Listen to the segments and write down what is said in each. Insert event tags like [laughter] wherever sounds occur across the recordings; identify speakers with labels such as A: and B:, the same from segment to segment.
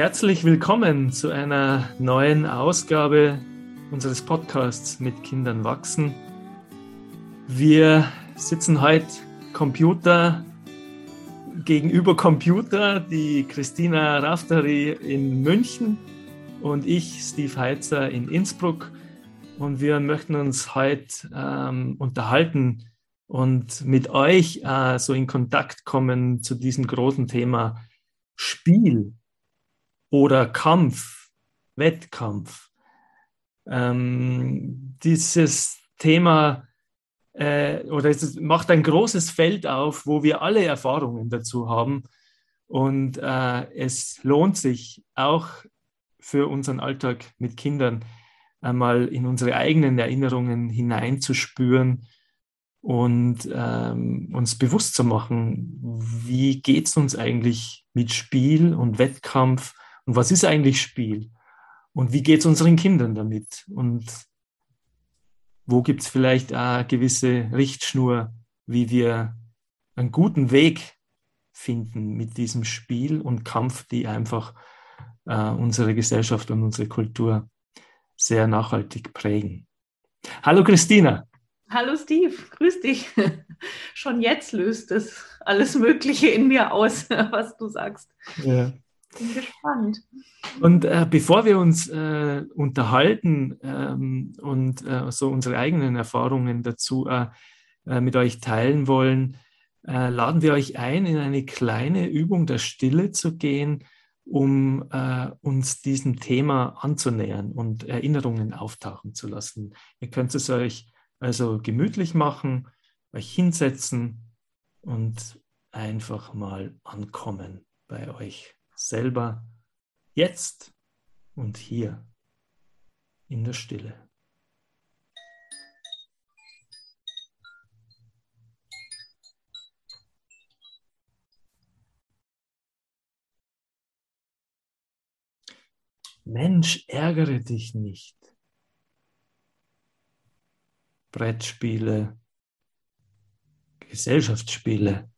A: Herzlich willkommen zu einer neuen Ausgabe unseres Podcasts mit Kindern wachsen. Wir sitzen heute Computer gegenüber Computer, die Christina Raftari in München und ich, Steve Heitzer, in Innsbruck. Und wir möchten uns heute ähm, unterhalten und mit euch äh, so in Kontakt kommen zu diesem großen Thema Spiel oder Kampf, Wettkampf. Ähm, dieses Thema äh, oder es macht ein großes Feld auf, wo wir alle Erfahrungen dazu haben. Und äh, es lohnt sich auch für unseren Alltag mit Kindern einmal in unsere eigenen Erinnerungen hineinzuspüren und ähm, uns bewusst zu machen, wie geht es uns eigentlich mit Spiel und Wettkampf und was ist eigentlich Spiel und wie geht es unseren Kindern damit und wo gibt es vielleicht eine gewisse Richtschnur, wie wir einen guten Weg finden mit diesem Spiel und Kampf, die einfach äh, unsere Gesellschaft und unsere Kultur sehr nachhaltig prägen. Hallo Christina.
B: Hallo Steve, grüß dich. [laughs] Schon jetzt löst es alles Mögliche in mir aus, [laughs] was du sagst. Ja. Bin gespannt.
A: Und äh, bevor wir uns äh, unterhalten ähm, und äh, so unsere eigenen Erfahrungen dazu äh, äh, mit euch teilen wollen, äh, laden wir euch ein, in eine kleine Übung der Stille zu gehen, um uns diesem Thema anzunähern und Erinnerungen auftauchen zu lassen. Ihr könnt es euch also gemütlich machen, euch hinsetzen und einfach mal ankommen bei euch selber jetzt und hier in der Stille. Mensch, ärgere dich nicht. Brettspiele, Gesellschaftsspiele,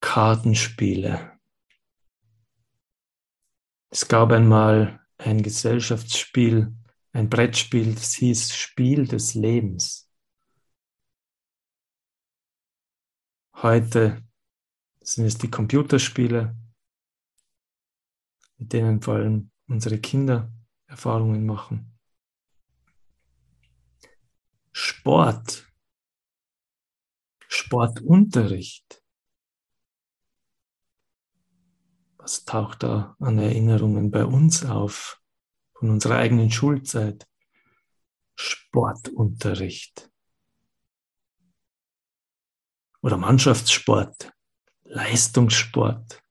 A: Kartenspiele, es gab einmal ein Gesellschaftsspiel, ein Brettspiel, das hieß Spiel des Lebens. Heute sind es die Computerspiele, mit denen vor allem unsere Kinder Erfahrungen machen. Sport, Sportunterricht, Was taucht da an Erinnerungen bei uns auf von unserer eigenen Schulzeit? Sportunterricht oder Mannschaftssport, Leistungssport.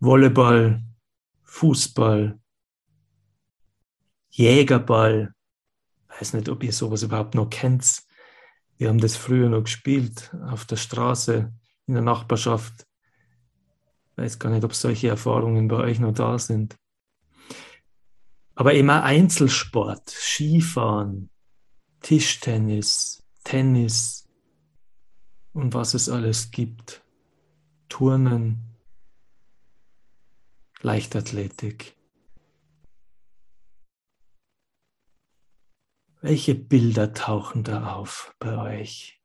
A: Volleyball, Fußball, Jägerball. weiß nicht, ob ihr sowas überhaupt noch kennt. Wir haben das früher noch gespielt, auf der Straße, in der Nachbarschaft. Ich weiß gar nicht, ob solche Erfahrungen bei euch noch da sind. Aber immer Einzelsport, Skifahren, Tischtennis, Tennis und was es alles gibt. Turnen, Leichtathletik. Welche Bilder tauchen da auf bei euch?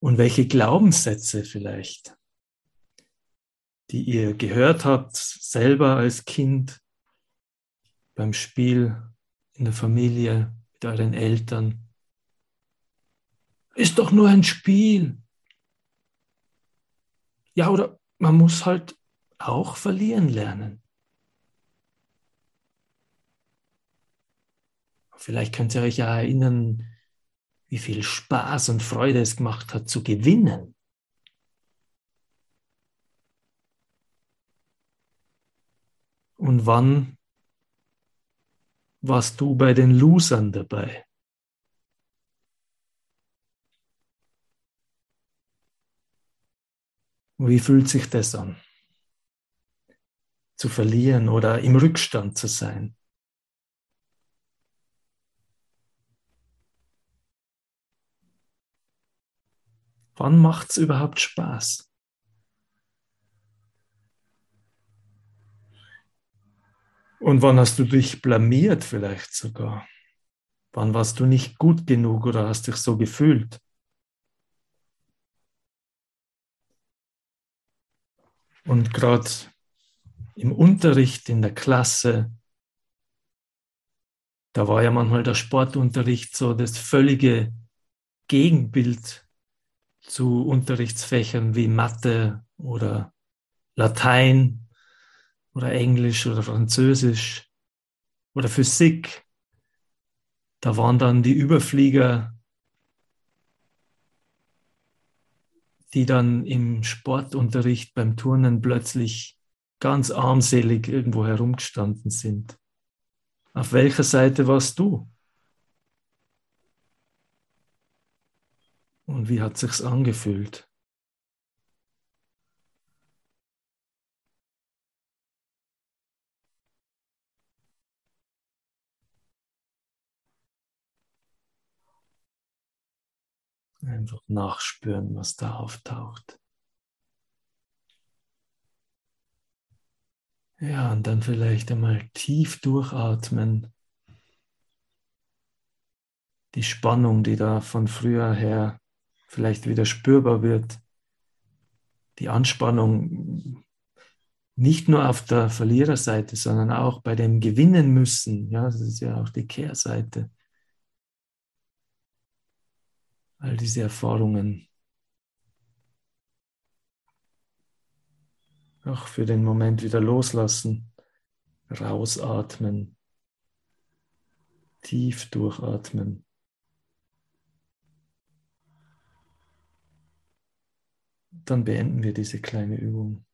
A: Und welche Glaubenssätze vielleicht, die ihr gehört habt, selber als Kind, beim Spiel, in der Familie, mit euren Eltern. Ist doch nur ein Spiel. Ja, oder man muss halt auch verlieren lernen. Vielleicht könnt ihr euch ja erinnern, wie viel Spaß und Freude es gemacht hat zu gewinnen. Und wann warst du bei den Losern dabei? Wie fühlt sich das an? Zu verlieren oder im Rückstand zu sein? Wann macht es überhaupt Spaß? Und wann hast du dich blamiert vielleicht sogar? Wann warst du nicht gut genug oder hast dich so gefühlt? Und gerade im Unterricht in der Klasse, da war ja manchmal der Sportunterricht so das völlige Gegenbild zu Unterrichtsfächern wie Mathe oder Latein oder Englisch oder Französisch oder Physik. Da waren dann die Überflieger, die dann im Sportunterricht beim Turnen plötzlich ganz armselig irgendwo herumgestanden sind. Auf welcher Seite warst du? Und wie hat sich's angefühlt? Einfach nachspüren, was da auftaucht. Ja, und dann vielleicht einmal tief durchatmen. Die Spannung, die da von früher her vielleicht wieder spürbar wird. Die Anspannung nicht nur auf der Verliererseite, sondern auch bei dem Gewinnen müssen. Ja, das ist ja auch die Kehrseite all diese Erfahrungen auch für den Moment wieder loslassen, rausatmen, tief durchatmen. Dann beenden wir diese kleine Übung.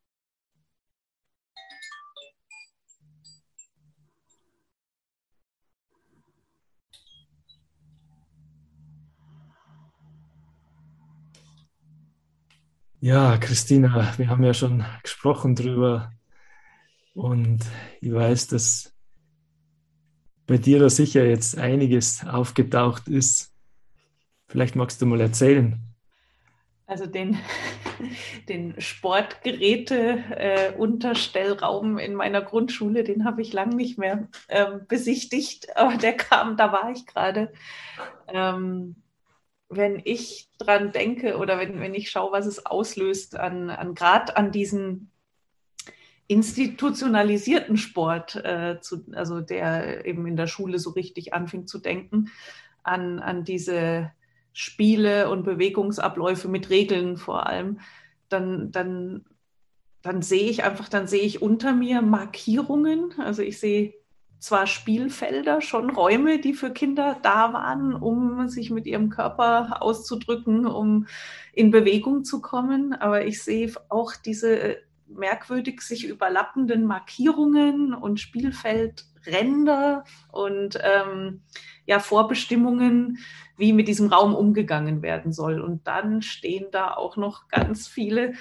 A: Ja, Christina, wir haben ja schon gesprochen drüber und ich weiß, dass bei dir da sicher jetzt einiges aufgetaucht ist. Vielleicht magst du mal erzählen.
B: Also den, [laughs] den Sportgeräte-Unterstellraum äh, in meiner Grundschule, den habe ich lang nicht mehr ähm, besichtigt, aber der kam, da war ich gerade. Ähm, wenn ich dran denke oder wenn, wenn ich schaue, was es auslöst an, an gerade an diesen institutionalisierten Sport, äh, zu, also der eben in der Schule so richtig anfing zu denken, an, an diese Spiele und Bewegungsabläufe mit Regeln vor allem, dann, dann, dann sehe ich einfach, dann sehe ich unter mir Markierungen. Also ich sehe zwar Spielfelder, schon Räume, die für Kinder da waren, um sich mit ihrem Körper auszudrücken, um in Bewegung zu kommen. Aber ich sehe auch diese merkwürdig sich überlappenden Markierungen und Spielfeldränder und ähm, ja, Vorbestimmungen, wie mit diesem Raum umgegangen werden soll. Und dann stehen da auch noch ganz viele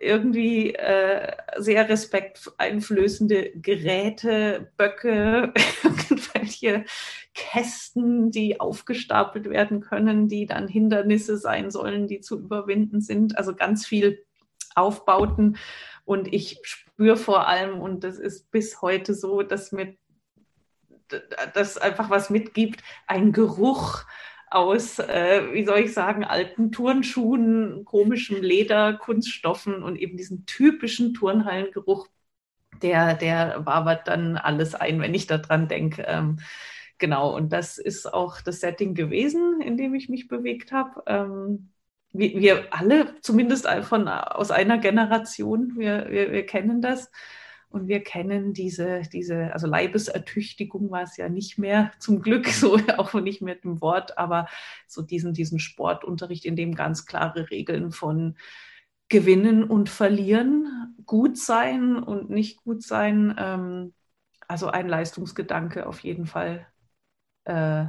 B: irgendwie äh, sehr respekteinflößende Geräte, Böcke, [laughs] irgendwelche Kästen, die aufgestapelt werden können, die dann Hindernisse sein sollen, die zu überwinden sind. Also ganz viel Aufbauten. Und ich spüre vor allem, und das ist bis heute so, dass mir das einfach was mitgibt, ein Geruch, aus, äh, wie soll ich sagen, alten Turnschuhen, komischem Leder, Kunststoffen und eben diesen typischen Turnhallengeruch, der, der wabert dann alles ein, wenn ich daran denke. Ähm, genau, und das ist auch das Setting gewesen, in dem ich mich bewegt habe. Ähm, wir, wir, alle, zumindest von, aus einer Generation, wir, wir, wir kennen das. Und wir kennen diese, diese, also Leibesertüchtigung war es ja nicht mehr, zum Glück, [laughs] so auch nicht mit dem Wort, aber so diesen, diesen Sportunterricht, in dem ganz klare Regeln von Gewinnen und Verlieren, gut sein und nicht gut sein, ähm, also ein Leistungsgedanke auf jeden Fall, äh,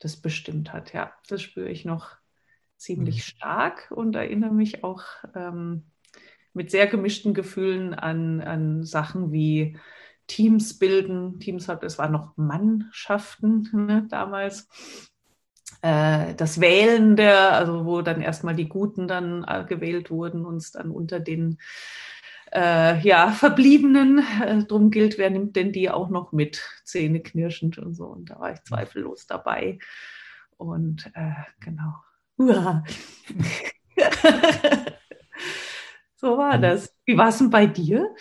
B: das bestimmt hat. Ja, das spüre ich noch ziemlich mhm. stark und erinnere mich auch ähm, mit sehr gemischten Gefühlen an, an Sachen wie Teams bilden. Teams es waren noch Mannschaften ne, damals. äh, das Wählen der, also wo dann erstmal die Guten dann äh, gewählt wurden und es dann unter den äh, ja, Verbliebenen äh, drum gilt, wer nimmt denn die auch noch mit, Zähne knirschend und so. Und da war ich zweifellos dabei. Und genau. [laughs] so war das. Wie war es denn bei dir?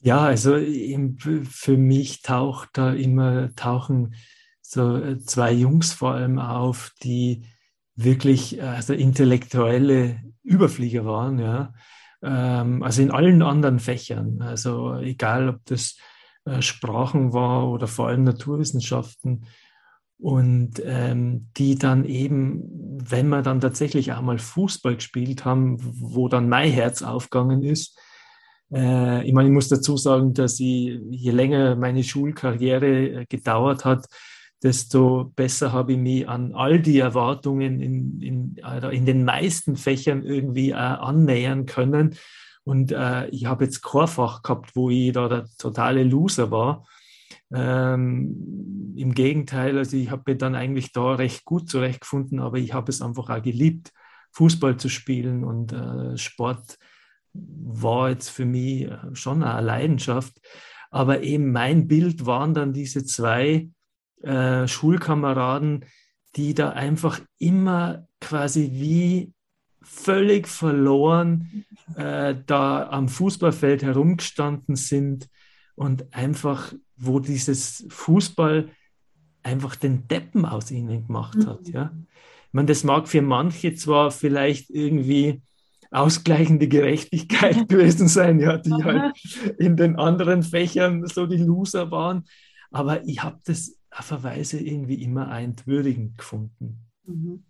A: Ja, also für mich taucht da immer, tauchen so äh, zwei Jungs vor allem auf, die wirklich also intellektuelle Überflieger waren, ja. Ähm, also in allen anderen Fächern. Also egal, ob das äh, Sprachen war oder vor allem Naturwissenschaften. Und ähm, die dann eben, wenn wir dann tatsächlich auch mal Fußball gespielt haben, wo dann mein Herz aufgegangen ist, äh, ich meine, ich muss dazu sagen, dass ich, je länger meine Schulkarriere äh, gedauert hat, desto besser habe ich mich an all die Erwartungen in, in, in den meisten Fächern irgendwie äh, annähern können. Und äh, ich habe jetzt kein Fach gehabt, wo ich da der totale Loser war. Ähm, Im Gegenteil, also ich habe mich dann eigentlich da recht gut zurechtgefunden, aber ich habe es einfach auch geliebt, Fußball zu spielen und äh, Sport war jetzt für mich äh, schon eine Leidenschaft. Aber eben mein Bild waren dann diese zwei äh, Schulkameraden, die da einfach immer quasi wie völlig verloren äh, da am Fußballfeld herumgestanden sind und einfach, wo dieses Fußball einfach den Deppen aus ihnen gemacht hat. Mhm. Ja? Ich meine, das mag für manche zwar vielleicht irgendwie ausgleichende Gerechtigkeit [laughs] gewesen sein, ja, die halt in den anderen Fächern so die Loser waren. Aber ich habe das auf eine Weise irgendwie immer entwürdigend gefunden.
B: Mhm.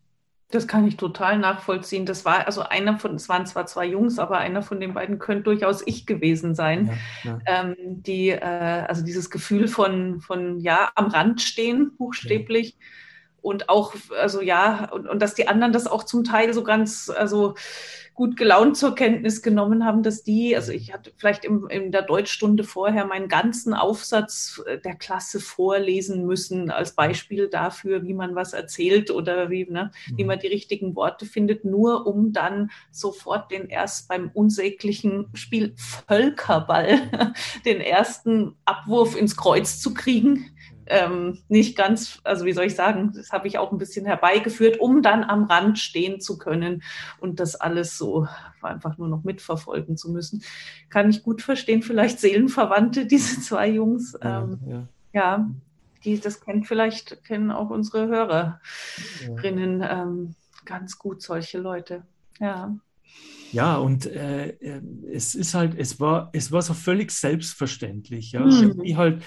B: Das kann ich total nachvollziehen. Das war also einer von, es waren zwar zwei Jungs, aber einer von den beiden könnte durchaus ich gewesen sein. Ja, ja. Ähm, die, äh, also dieses Gefühl von, von ja, am Rand stehen, buchstäblich. Ja. Und auch, also ja, und, und dass die anderen das auch zum Teil so ganz, also gut gelaunt zur Kenntnis genommen haben, dass die, also ich hatte vielleicht im, in der Deutschstunde vorher meinen ganzen Aufsatz äh, der Klasse vorlesen müssen, als Beispiel dafür, wie man was erzählt oder wie, ne, wie mhm. man die richtigen Worte findet, nur um dann sofort den erst beim unsäglichen Spiel Völkerball [laughs] den ersten Abwurf ins Kreuz zu kriegen ähm, nicht ganz, also wie soll ich sagen, das habe ich auch ein bisschen herbeigeführt, um dann am Rand stehen zu können und das alles so einfach nur noch mitverfolgen zu müssen. Kann ich gut verstehen, vielleicht Seelenverwandte, diese zwei Jungs. Ähm, ja, ja. ja, die, das kennt vielleicht, kennen auch unsere Hörerinnen ähm, ganz gut, solche Leute. Ja.
A: Ja, und äh, äh es ist halt, es war, es war so völlig selbstverständlich. Ja. Mhm. Ich halt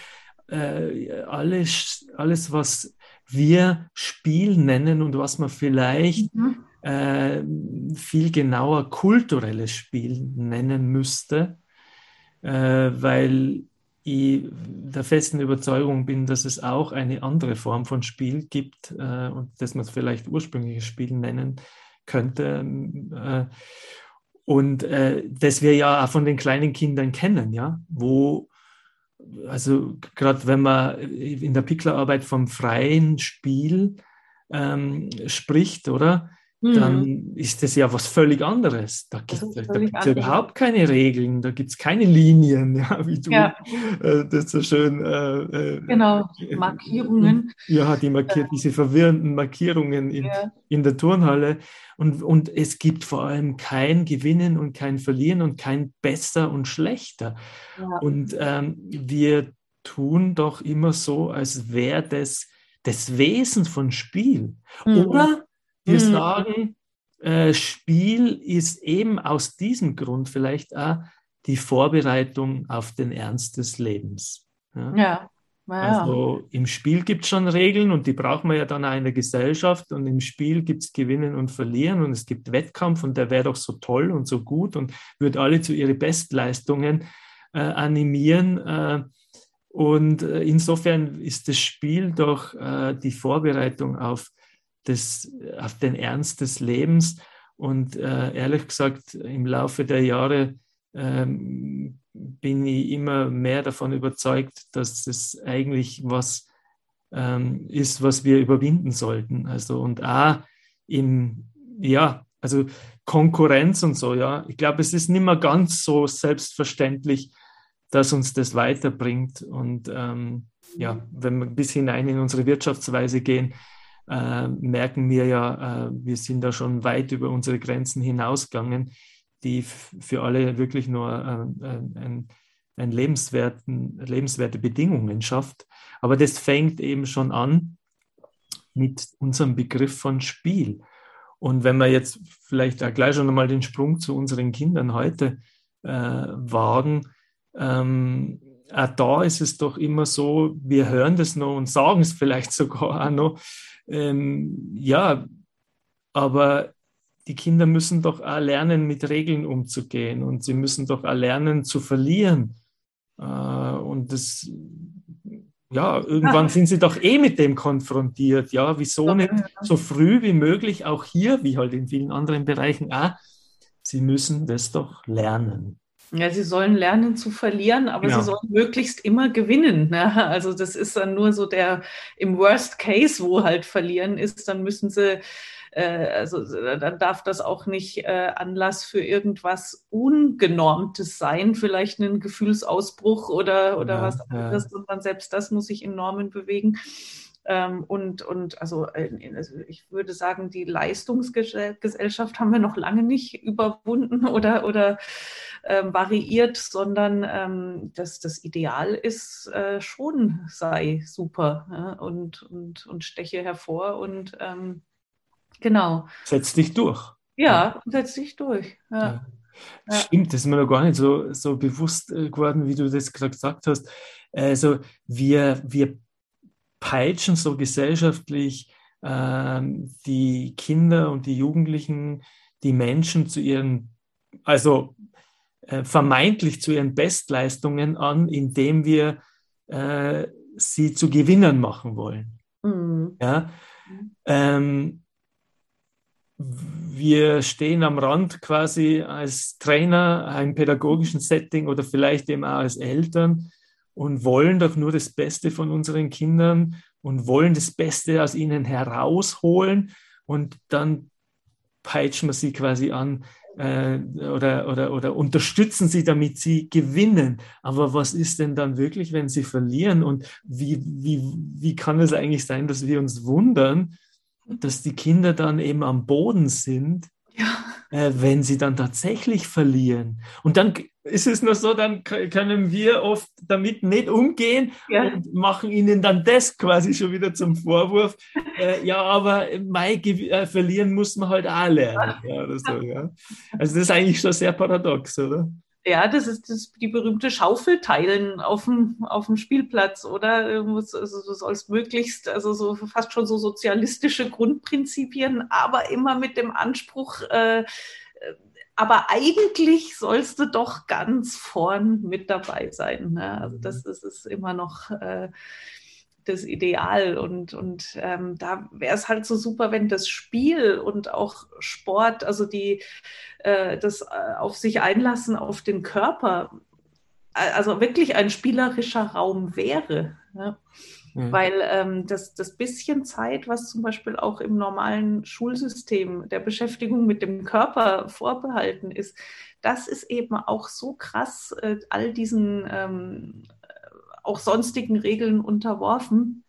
A: äh, alles, alles, was wir Spiel nennen und was man vielleicht mhm. äh, viel genauer kulturelles Spiel nennen müsste, äh, weil ich der festen Überzeugung bin, dass es auch eine andere Form von Spiel gibt äh, und dass man es vielleicht ursprüngliches Spiel nennen könnte. Äh, und äh, das wir ja auch von den kleinen Kindern kennen, ja, wo also gerade wenn man in der Picklerarbeit vom freien Spiel ähm, spricht, oder? Mhm. Dann ist das ja was völlig anderes. Da gibt es ja überhaupt keine Regeln, da gibt es keine Linien, [laughs] ja, wie du ja. äh, das so schön. Äh,
B: äh genau, Markierungen.
A: Ja, die markiert, diese verwirrenden Markierungen in, ja. in der Turnhalle. Und, und es gibt vor allem kein Gewinnen und kein Verlieren und kein Besser und Schlechter. Ja. Und ähm, wir tun doch immer so, als wäre das das Wesen von Spiel. Mhm. Oder wir mhm. sagen, äh, Spiel ist eben aus diesem Grund vielleicht auch die Vorbereitung auf den Ernst des Lebens.
B: Ja. ja.
A: Ja. Also im Spiel gibt es schon Regeln und die brauchen wir ja dann auch in der Gesellschaft und im Spiel gibt es Gewinnen und Verlieren und es gibt Wettkampf und der wäre doch so toll und so gut und würde alle zu ihren Bestleistungen äh, animieren. Äh, und äh, insofern ist das Spiel doch äh, die Vorbereitung auf, das, auf den Ernst des Lebens und äh, ehrlich gesagt im Laufe der Jahre ähm, bin ich immer mehr davon überzeugt, dass es eigentlich was ähm, ist, was wir überwinden sollten. Also und auch im, ja, also Konkurrenz und so, ja. Ich glaube, es ist nicht mehr ganz so selbstverständlich, dass uns das weiterbringt. Und ähm, ja, wenn wir bis hinein in unsere Wirtschaftsweise gehen, äh, merken wir ja, äh, wir sind da schon weit über unsere Grenzen hinausgegangen, die für alle wirklich nur äh, ein, ein lebenswerten, lebenswerte Bedingungen schafft. Aber das fängt eben schon an mit unserem Begriff von Spiel. Und wenn wir jetzt vielleicht auch gleich schon einmal den Sprung zu unseren Kindern heute äh, wagen, ähm, auch da ist es doch immer so, wir hören das noch und sagen es vielleicht [laughs] sogar auch noch. Ähm, ja, aber die Kinder müssen doch auch lernen, mit Regeln umzugehen und sie müssen doch auch lernen zu verlieren. Äh, und das, ja, irgendwann sind sie doch eh mit dem konfrontiert. Ja, wieso nicht so früh wie möglich, auch hier, wie halt in vielen anderen Bereichen auch, sie müssen das doch lernen.
B: Ja, sie sollen lernen zu verlieren, aber ja. sie sollen möglichst immer gewinnen. Ne? Also das ist dann nur so der im Worst Case, wo halt verlieren ist, dann müssen sie, äh, also dann darf das auch nicht äh, Anlass für irgendwas Ungenormtes sein, vielleicht einen Gefühlsausbruch oder, oder ja, was anderes, ja. sondern selbst das muss sich in Normen bewegen. Ähm, und, und also, äh, also, ich würde sagen, die Leistungsgesellschaft haben wir noch lange nicht überwunden [laughs] oder, oder ähm, variiert, sondern ähm, dass das Ideal ist, äh, schon sei super ja, und, und, und steche hervor und ähm, genau.
A: Setz dich durch.
B: Ja, setz dich durch. Ja.
A: Ja. Stimmt, das ist mir noch gar nicht so, so bewusst äh, geworden, wie du das gerade gesagt hast. Also wir, wir peitschen so gesellschaftlich äh, die Kinder und die Jugendlichen, die Menschen zu ihren, also äh, vermeintlich zu ihren Bestleistungen an, indem wir äh, sie zu Gewinnern machen wollen. Mhm. Ja? Ähm, wir stehen am Rand quasi als Trainer, einem pädagogischen Setting oder vielleicht eben auch als Eltern und wollen doch nur das Beste von unseren Kindern und wollen das Beste aus ihnen herausholen und dann peitschen wir sie quasi an äh, oder, oder, oder unterstützen sie, damit sie gewinnen. Aber was ist denn dann wirklich, wenn sie verlieren? Und wie, wie, wie kann es eigentlich sein, dass wir uns wundern, dass die Kinder dann eben am Boden sind, ja. äh, wenn sie dann tatsächlich verlieren? Und dann ist es nur so, dann können wir oft damit nicht umgehen ja. und machen ihnen dann das quasi schon wieder zum Vorwurf. [laughs] Äh, ja, aber Mai äh, verlieren muss man halt auch lernen. Ja, so, ja. Also das ist eigentlich schon sehr paradox, oder?
B: Ja, das ist das, die berühmte Schaufelteilen auf dem, auf dem Spielplatz, oder? Also, du sollst möglichst, also so fast schon so sozialistische Grundprinzipien, aber immer mit dem Anspruch, äh, aber eigentlich sollst du doch ganz vorn mit dabei sein. Ne? Also das, das mhm. ist immer noch äh, das Ideal. Und, und ähm, da wäre es halt so super, wenn das Spiel und auch Sport, also die äh, das äh, auf sich einlassen auf den Körper, also wirklich ein spielerischer Raum wäre. Ne? Mhm. Weil ähm, das, das bisschen Zeit, was zum Beispiel auch im normalen Schulsystem der Beschäftigung mit dem Körper vorbehalten ist, das ist eben auch so krass äh, all diesen ähm, auch sonstigen Regeln unterworfen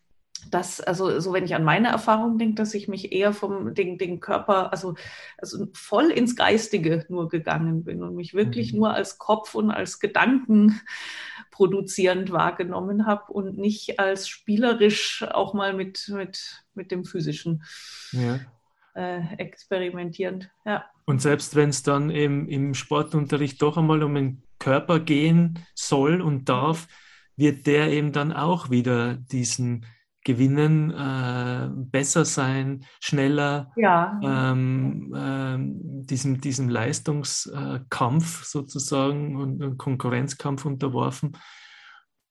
B: dass, also so wenn ich an meine Erfahrung denke, dass ich mich eher vom den, den Körper, also, also voll ins Geistige nur gegangen bin und mich wirklich mhm. nur als Kopf und als Gedanken [laughs] produzierend wahrgenommen habe und nicht als spielerisch auch mal mit, mit, mit dem Physischen ja. äh, experimentierend. Ja.
A: Und selbst wenn es dann im, im Sportunterricht doch einmal um den Körper gehen soll und darf, wird der eben dann auch wieder diesen gewinnen, äh, besser sein, schneller, ja. ähm, äh, diesem, diesem Leistungskampf sozusagen und, Konkurrenzkampf unterworfen.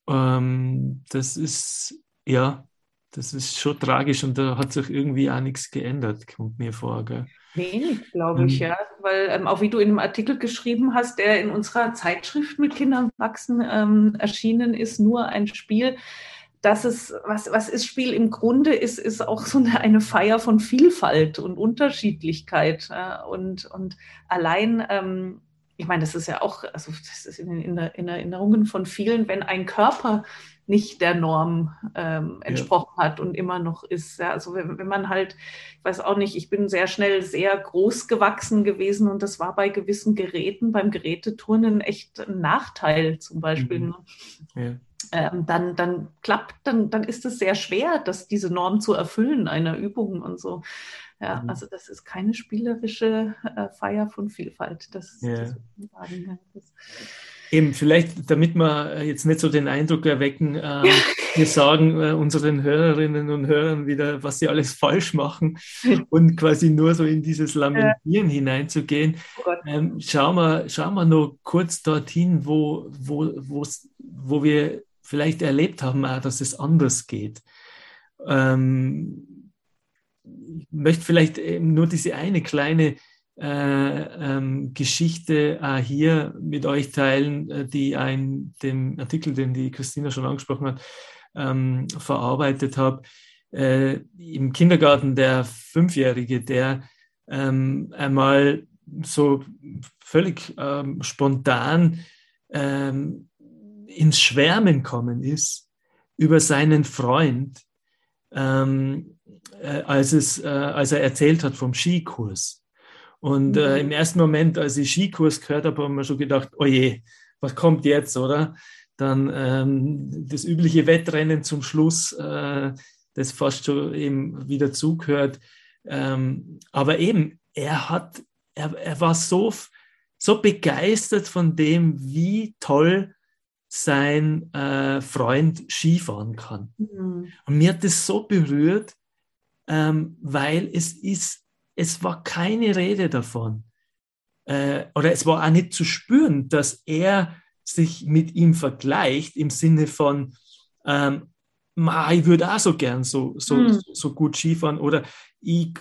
A: Ähm, das ist, ja, das ist schon tragisch und da hat sich irgendwie auch nichts geändert, kommt mir vor. Gell?
B: Wenig, glaube ich, ähm, ja. Weil ähm, auch wie du in einem Artikel geschrieben hast, der in unserer Zeitschrift mit Kindern wachsen ähm, erschienen ist, nur ein Spiel das ist, was, was ist Spiel im Grunde ist, ist auch so eine, eine Feier von Vielfalt und Unterschiedlichkeit. Ja, und, und allein, ähm, ich meine, das ist ja auch, also das ist in, in, in Erinnerungen von vielen, wenn ein Körper nicht der Norm ähm, entsprochen ja. hat und immer noch ist. Ja, also wenn, wenn, man halt, ich weiß auch nicht, ich bin sehr schnell sehr groß gewachsen gewesen und das war bei gewissen Geräten, beim Geräteturnen echt ein Nachteil zum Beispiel. Mhm. Ne? Ja. Ähm, dann, dann klappt, dann, dann ist es sehr schwer, das, diese Norm zu erfüllen, einer Übung und so. Ja, mhm. also das ist keine spielerische äh, Feier von Vielfalt. Das, ja. das,
A: das Eben, vielleicht, damit wir jetzt nicht so den Eindruck erwecken, äh, [laughs] wir sagen äh, unseren Hörerinnen und Hörern wieder, was sie alles falsch machen und quasi nur so in dieses Lamentieren ja. hineinzugehen. Oh ähm, schauen, wir, schauen wir nur kurz dorthin, wo, wo, wo wir vielleicht erlebt haben, auch, dass es anders geht. Ähm, möchte vielleicht nur diese eine kleine äh, ähm, Geschichte äh, hier mit euch teilen, äh, die ein, dem Artikel, den die Christina schon angesprochen hat, ähm, verarbeitet habe. Äh, Im Kindergarten der Fünfjährige, der ähm, einmal so völlig ähm, spontan ähm, ins Schwärmen kommen ist über seinen Freund, ähm, äh, als, es, äh, als er erzählt hat vom Skikurs. Und äh, mhm. im ersten Moment, als ich Skikurs gehört habe, haben wir schon gedacht, oh je, was kommt jetzt, oder? Dann ähm, das übliche Wettrennen zum Schluss, äh, das fast schon eben wieder zugehört. Ähm, aber eben, er hat, er, er war so, so begeistert von dem, wie toll sein äh, Freund Skifahren kann. Mhm. Und mir hat das so berührt, ähm, weil es ist es war keine Rede davon. Äh, oder es war auch nicht zu spüren, dass er sich mit ihm vergleicht im Sinne von, ähm, ich würde auch so gern so, so, mhm. so gut Skifahren oder ich,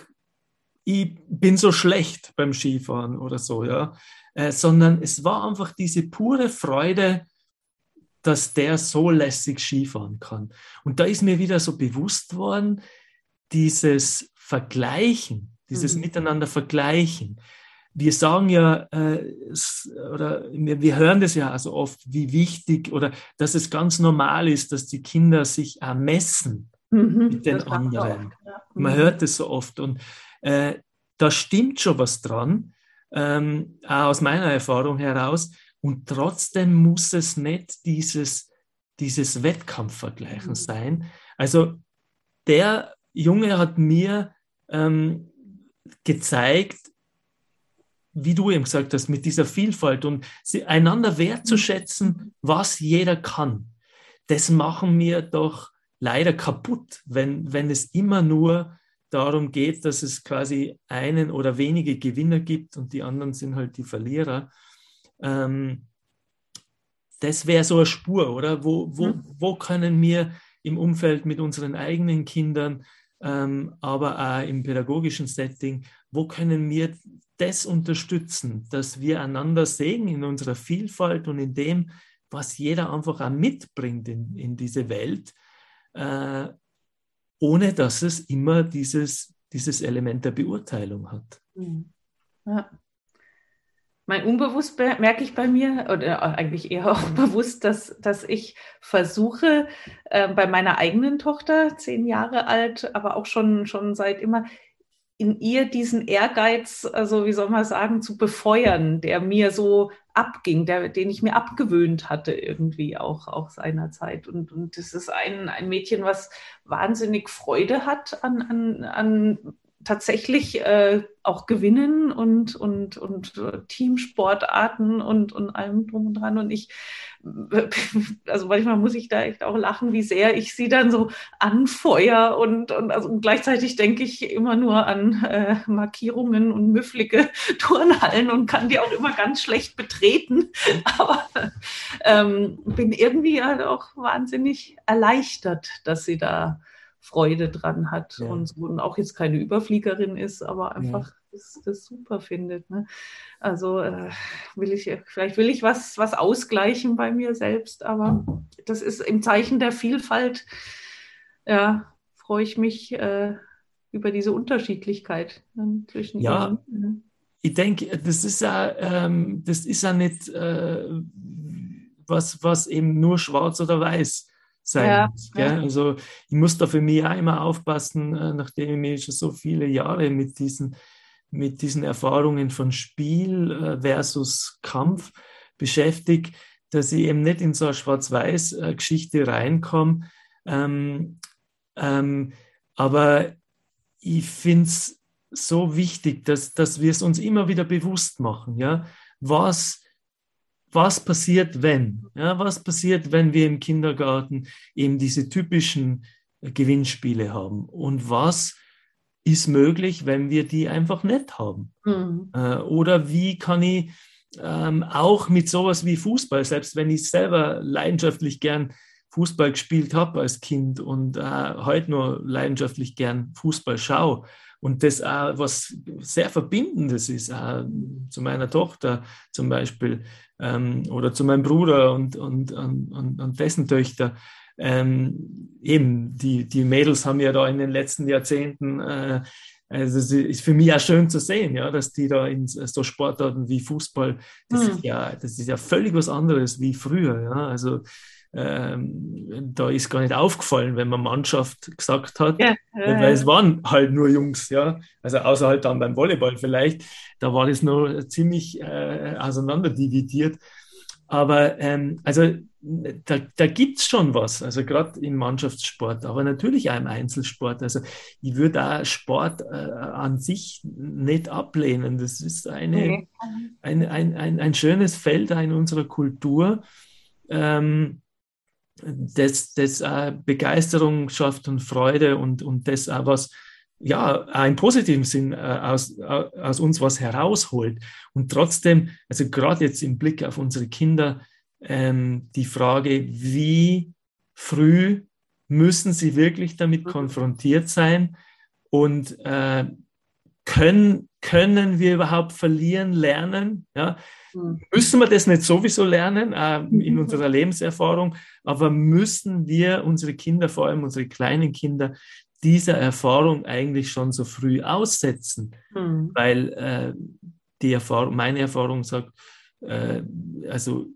A: ich bin so schlecht beim Skifahren oder so, ja. Äh, sondern es war einfach diese pure Freude, dass der so lässig Skifahren kann. Und da ist mir wieder so bewusst worden, dieses Vergleichen, dieses mhm. Miteinander vergleichen. Wir sagen ja, äh, oder wir, wir, hören das ja also oft, wie wichtig oder dass es ganz normal ist, dass die Kinder sich ermessen mhm, mit den anderen. Ja. Man mhm. hört es so oft und äh, da stimmt schon was dran, ähm, auch aus meiner Erfahrung heraus. Und trotzdem muss es nicht dieses, dieses Wettkampfvergleichen mhm. sein. Also der Junge hat mir ähm, gezeigt, wie du eben gesagt hast, mit dieser Vielfalt und einander wertzuschätzen, was jeder kann. Das machen wir doch leider kaputt, wenn, wenn es immer nur darum geht, dass es quasi einen oder wenige Gewinner gibt und die anderen sind halt die Verlierer. Ähm, das wäre so eine Spur, oder? Wo, wo, mhm. wo können wir im Umfeld mit unseren eigenen Kindern ähm, aber auch im pädagogischen Setting, wo können wir das unterstützen, dass wir einander sehen in unserer Vielfalt und in dem, was jeder einfach auch mitbringt in, in diese Welt, äh, ohne dass es immer dieses, dieses Element der Beurteilung hat. Mhm.
B: Ja mein Unbewusst merke ich bei mir, oder eigentlich eher [laughs] auch bewusst, dass, dass ich versuche, äh, bei meiner eigenen Tochter, zehn Jahre alt, aber auch schon, schon seit immer, in ihr diesen Ehrgeiz, also wie soll man sagen, zu befeuern, der mir so abging, der, den ich mir abgewöhnt hatte irgendwie auch, auch seinerzeit. Und, und das ist ein, ein Mädchen, was wahnsinnig Freude hat an, an, an tatsächlich äh, auch gewinnen und, und, und äh, Teamsportarten und, und allem drum und dran. Und ich, [laughs] also manchmal muss ich da echt auch lachen, wie sehr ich sie dann so anfeuer und, und, also, und gleichzeitig denke ich immer nur an äh, Markierungen und müfflige [laughs] Turnhallen und kann die auch immer ganz schlecht betreten. [laughs] Aber ähm, bin irgendwie halt auch wahnsinnig erleichtert, dass sie da Freude dran hat ja. und, so, und auch jetzt keine Überfliegerin ist, aber einfach ja. das, das super findet. Ne? Also äh, will ich, vielleicht will ich was, was ausgleichen bei mir selbst, aber das ist im Zeichen der Vielfalt, ja, freue ich mich äh, über diese Unterschiedlichkeit
A: ne, zwischen ja. ihnen. Ich denke, das ist ja, ähm, das ist ja nicht äh, was, was eben nur schwarz oder weiß sein ja, muss. Ja. Also ich muss da für mich auch immer aufpassen, äh, nachdem ich mich schon so viele Jahre mit diesen, mit diesen Erfahrungen von Spiel äh, versus Kampf beschäftige, dass ich eben nicht in so eine Schwarz-Weiß-Geschichte reinkomme. Ähm, ähm, aber ich finde es so wichtig, dass, dass wir es uns immer wieder bewusst machen. Ja? Was was passiert, wenn? Ja, was passiert, wenn wir im Kindergarten eben diese typischen Gewinnspiele haben? Und was ist möglich, wenn wir die einfach nicht haben? Mhm. Äh, oder wie kann ich ähm, auch mit sowas wie Fußball, selbst wenn ich selber leidenschaftlich gern Fußball gespielt habe als Kind und äh, heute nur leidenschaftlich gern Fußball schaue, und das auch was sehr Verbindendes ist, auch zu meiner Tochter zum Beispiel ähm, oder zu meinem Bruder und, und, und, und dessen Töchter. Ähm, eben, die, die Mädels haben ja da in den letzten Jahrzehnten, äh, also es ist für mich auch schön zu sehen, ja, dass die da in so Sportarten wie Fußball, das, hm. ist ja, das ist ja völlig was anderes wie früher. Ja. Also ähm, da ist gar nicht aufgefallen, wenn man Mannschaft gesagt hat, ja, weil es waren halt nur Jungs, ja. Also außer halt dann beim Volleyball vielleicht, da war das noch ziemlich äh, auseinanderdividiert. Aber ähm, also da, da gibt es schon was, also gerade im Mannschaftssport, aber natürlich auch im Einzelsport. Also ich würde auch Sport äh, an sich nicht ablehnen. Das ist eine, ein, ein, ein, ein schönes Feld in unserer Kultur. Ähm, das, das äh, Begeisterung schafft und Freude und, und das auch was, ja, einen positiven Sinn äh, aus, aus uns was herausholt. Und trotzdem, also gerade jetzt im Blick auf unsere Kinder, ähm, die Frage, wie früh müssen sie wirklich damit mhm. konfrontiert sein und äh, können, können wir überhaupt verlieren lernen? Ja? Müssen wir das nicht sowieso lernen äh, in mhm. unserer Lebenserfahrung, aber müssen wir unsere Kinder, vor allem unsere kleinen Kinder, dieser Erfahrung eigentlich schon so früh aussetzen? Mhm. Weil äh, die Erfahrung, meine Erfahrung sagt, äh, also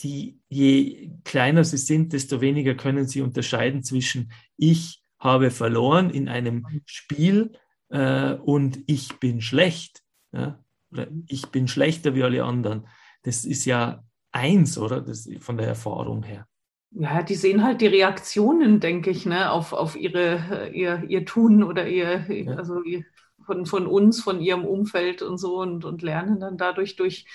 A: die, je kleiner sie sind, desto weniger können sie unterscheiden zwischen ich habe verloren in einem mhm. Spiel äh, und ich bin schlecht. Ja? Oder ich bin schlechter wie alle anderen. Das ist ja eins, oder? Das, von der Erfahrung her.
B: Ja, die sehen halt die Reaktionen, denke ich, ne, auf, auf ihre, ihr, ihr Tun oder ihr, ja. also von, von uns, von ihrem Umfeld und so und, und lernen dann dadurch durch,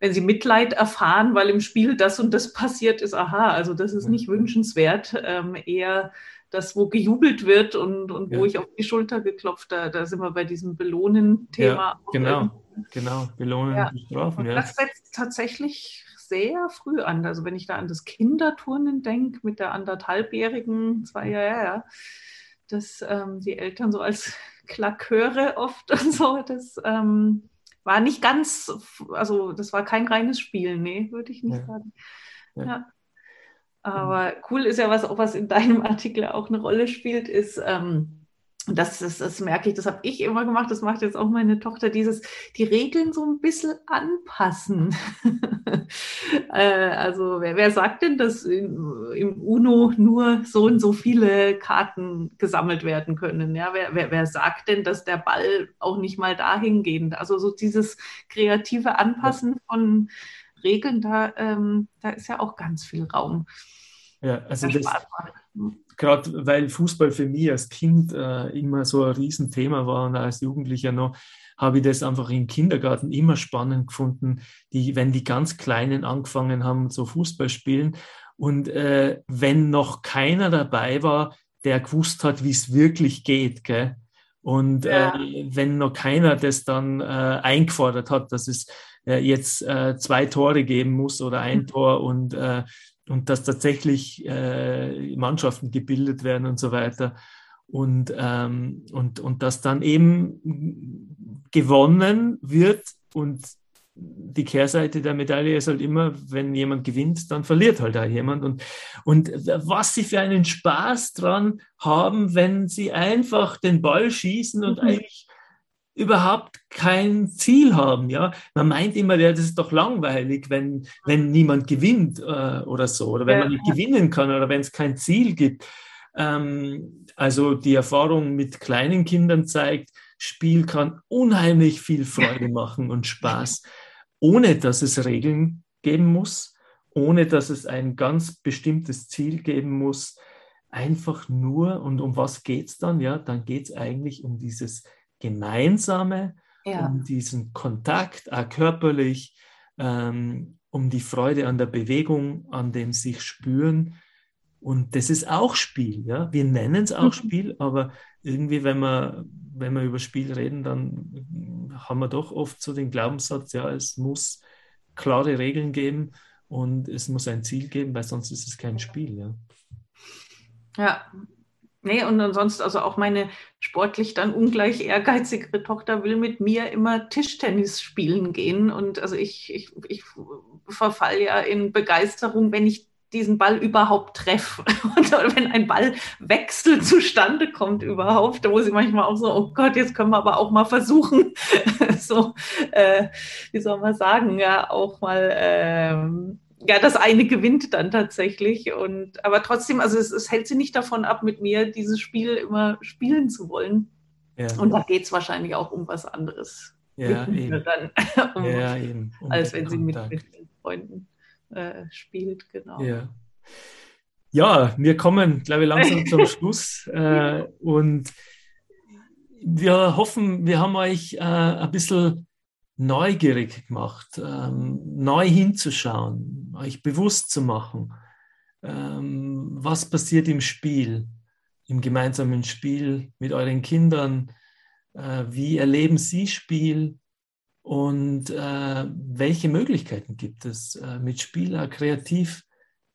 B: wenn sie Mitleid erfahren, weil im Spiel das und das passiert ist, aha, also das ist nicht wünschenswert, ähm, eher das, wo gejubelt wird und, und ja. wo ich auf die Schulter geklopft, da, da sind wir bei diesem Belohnen-Thema. Ja,
A: genau, genau, Belohnen ja. und Strafen.
B: Und das setzt tatsächlich sehr früh an. Also wenn ich da an das Kinderturnen denke, mit der anderthalbjährigen, zwei Jahre, ja, dass ähm, die Eltern so als [laughs] Klaköre oft und so, das ähm, war nicht ganz, also das war kein reines Spiel, nee, würde ich nicht sagen. Ja. Aber cool ist ja, was auch was in deinem Artikel auch eine Rolle spielt, ist, ähm, das, das, das merke ich, das habe ich immer gemacht, das macht jetzt auch meine Tochter, dieses, die Regeln so ein bisschen anpassen. [laughs] äh, also wer, wer sagt denn, dass im, im, UNO nur so und so viele Karten gesammelt werden können? Ja, wer, wer, wer sagt denn, dass der Ball auch nicht mal dahin gehen? Also so dieses kreative Anpassen von Regeln, da, ähm, da ist ja auch ganz viel Raum.
A: Ja, also das, gerade weil Fußball für mich als Kind äh, immer so ein Riesenthema war und als Jugendlicher noch, habe ich das einfach im Kindergarten immer spannend gefunden, die, wenn die ganz Kleinen angefangen haben, so Fußball spielen. Und äh, wenn noch keiner dabei war, der gewusst hat, wie es wirklich geht, gell? Und ja. äh, wenn noch keiner das dann äh, eingefordert hat, dass es äh, jetzt äh, zwei Tore geben muss oder ein mhm. Tor und und dass tatsächlich äh, Mannschaften gebildet werden und so weiter. Und, ähm, und, und dass dann eben gewonnen wird und die Kehrseite der Medaille ist halt immer, wenn jemand gewinnt, dann verliert halt auch jemand. Und, und was sie für einen Spaß dran haben, wenn sie einfach den Ball schießen und mhm. eigentlich überhaupt kein Ziel haben. Ja, man meint immer, ja, das ist doch langweilig, wenn, wenn niemand gewinnt äh, oder so, oder wenn man nicht gewinnen kann oder wenn es kein Ziel gibt. Ähm, also die Erfahrung mit kleinen Kindern zeigt, Spiel kann unheimlich viel Freude machen und Spaß ohne dass es Regeln geben muss, ohne dass es ein ganz bestimmtes Ziel geben muss. Einfach nur, und um was geht es dann? Ja, dann geht es eigentlich um dieses Gemeinsame, ja. um diesen Kontakt, auch körperlich, ähm, um die Freude an der Bewegung, an dem sich spüren. Und das ist auch Spiel. Ja? Wir nennen es auch mhm. Spiel, aber irgendwie, wenn wir, wenn wir über Spiel reden, dann haben wir doch oft so den Glaubenssatz, ja, es muss klare Regeln geben und es muss ein Ziel geben, weil sonst ist es kein Spiel. Ja,
B: ja. Nee, und ansonsten, also auch meine sportlich dann ungleich ehrgeizigere Tochter will mit mir immer Tischtennis spielen gehen. Und also ich, ich, ich verfall ja in Begeisterung, wenn ich diesen Ball überhaupt treffe. [laughs] Und wenn ein Ballwechsel zustande kommt überhaupt, da muss ich manchmal auch so, oh Gott, jetzt können wir aber auch mal versuchen, [laughs] so, äh, wie soll man sagen, ja, auch mal, ähm, ja, das eine gewinnt dann tatsächlich. Und aber trotzdem, also es, es, hält sie nicht davon ab, mit mir dieses Spiel immer spielen zu wollen. Ja. Und da geht es wahrscheinlich auch um was anderes.
A: Ja, eben.
B: Dann, [laughs] um, ja, eben. Um als wenn sie mit, mit Freunden äh, spielt, genau.
A: Ja. ja, wir kommen, glaube ich, langsam zum [laughs] Schluss äh, und wir hoffen, wir haben euch äh, ein bisschen neugierig gemacht, ähm, neu hinzuschauen, euch bewusst zu machen, ähm, was passiert im Spiel, im gemeinsamen Spiel mit euren Kindern, äh, wie erleben sie Spiel, und äh, welche Möglichkeiten gibt es, äh, mit Spieler kreativ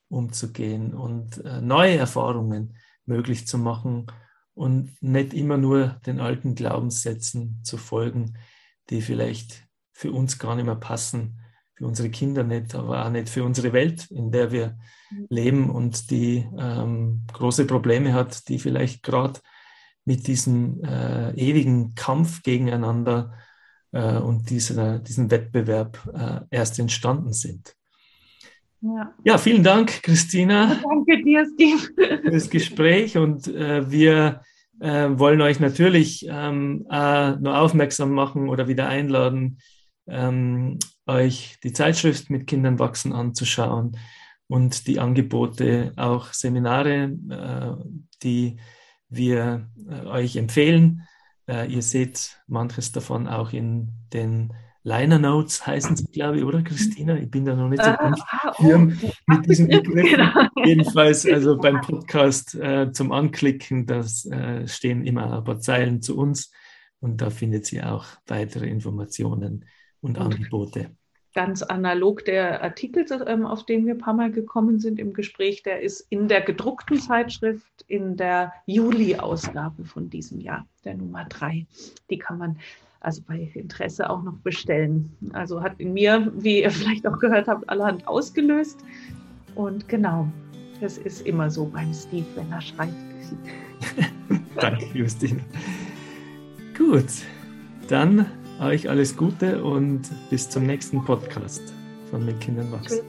A: umzugehen und äh, neue Erfahrungen möglich zu machen und nicht immer nur den alten Glaubenssätzen zu folgen, die vielleicht für uns gar nicht mehr passen, für unsere Kinder nicht, aber auch nicht für unsere Welt, in der wir mhm. leben und die ähm, große Probleme hat, die vielleicht gerade mit diesem äh, ewigen Kampf gegeneinander äh, und diese, diesen Wettbewerb äh, erst entstanden sind. Ja. ja, vielen Dank, Christina.
B: Danke dir, Steve.
A: Für das Gespräch und äh, wir äh, wollen euch natürlich ähm, nur aufmerksam machen oder wieder einladen, ähm, euch die Zeitschrift mit Kindern wachsen anzuschauen und die Angebote, auch Seminare, äh, die wir äh, euch empfehlen. Äh, ihr seht manches davon auch in den Liner Notes heißen sie, glaube ich, oder Christina? Ich bin da noch nicht so ganz ah, firm oh, mit diesem [laughs] Begriff. Genau. Jedenfalls, also beim Podcast äh, zum Anklicken, da äh, stehen immer ein paar Zeilen zu uns und da findet ihr auch weitere Informationen und Angebote
B: ganz analog der Artikel, ähm, auf den wir ein paar Mal gekommen sind im Gespräch, der ist in der gedruckten Zeitschrift in der Juli-Ausgabe von diesem Jahr, der Nummer drei. Die kann man also bei Interesse auch noch bestellen. Also hat in mir, wie ihr vielleicht auch gehört habt, allerhand ausgelöst. Und genau, das ist immer so beim Steve, wenn er schreibt. [laughs]
A: Danke, Justine. Gut, dann euch alles Gute und bis zum nächsten Podcast von Mit Kindern wachsen.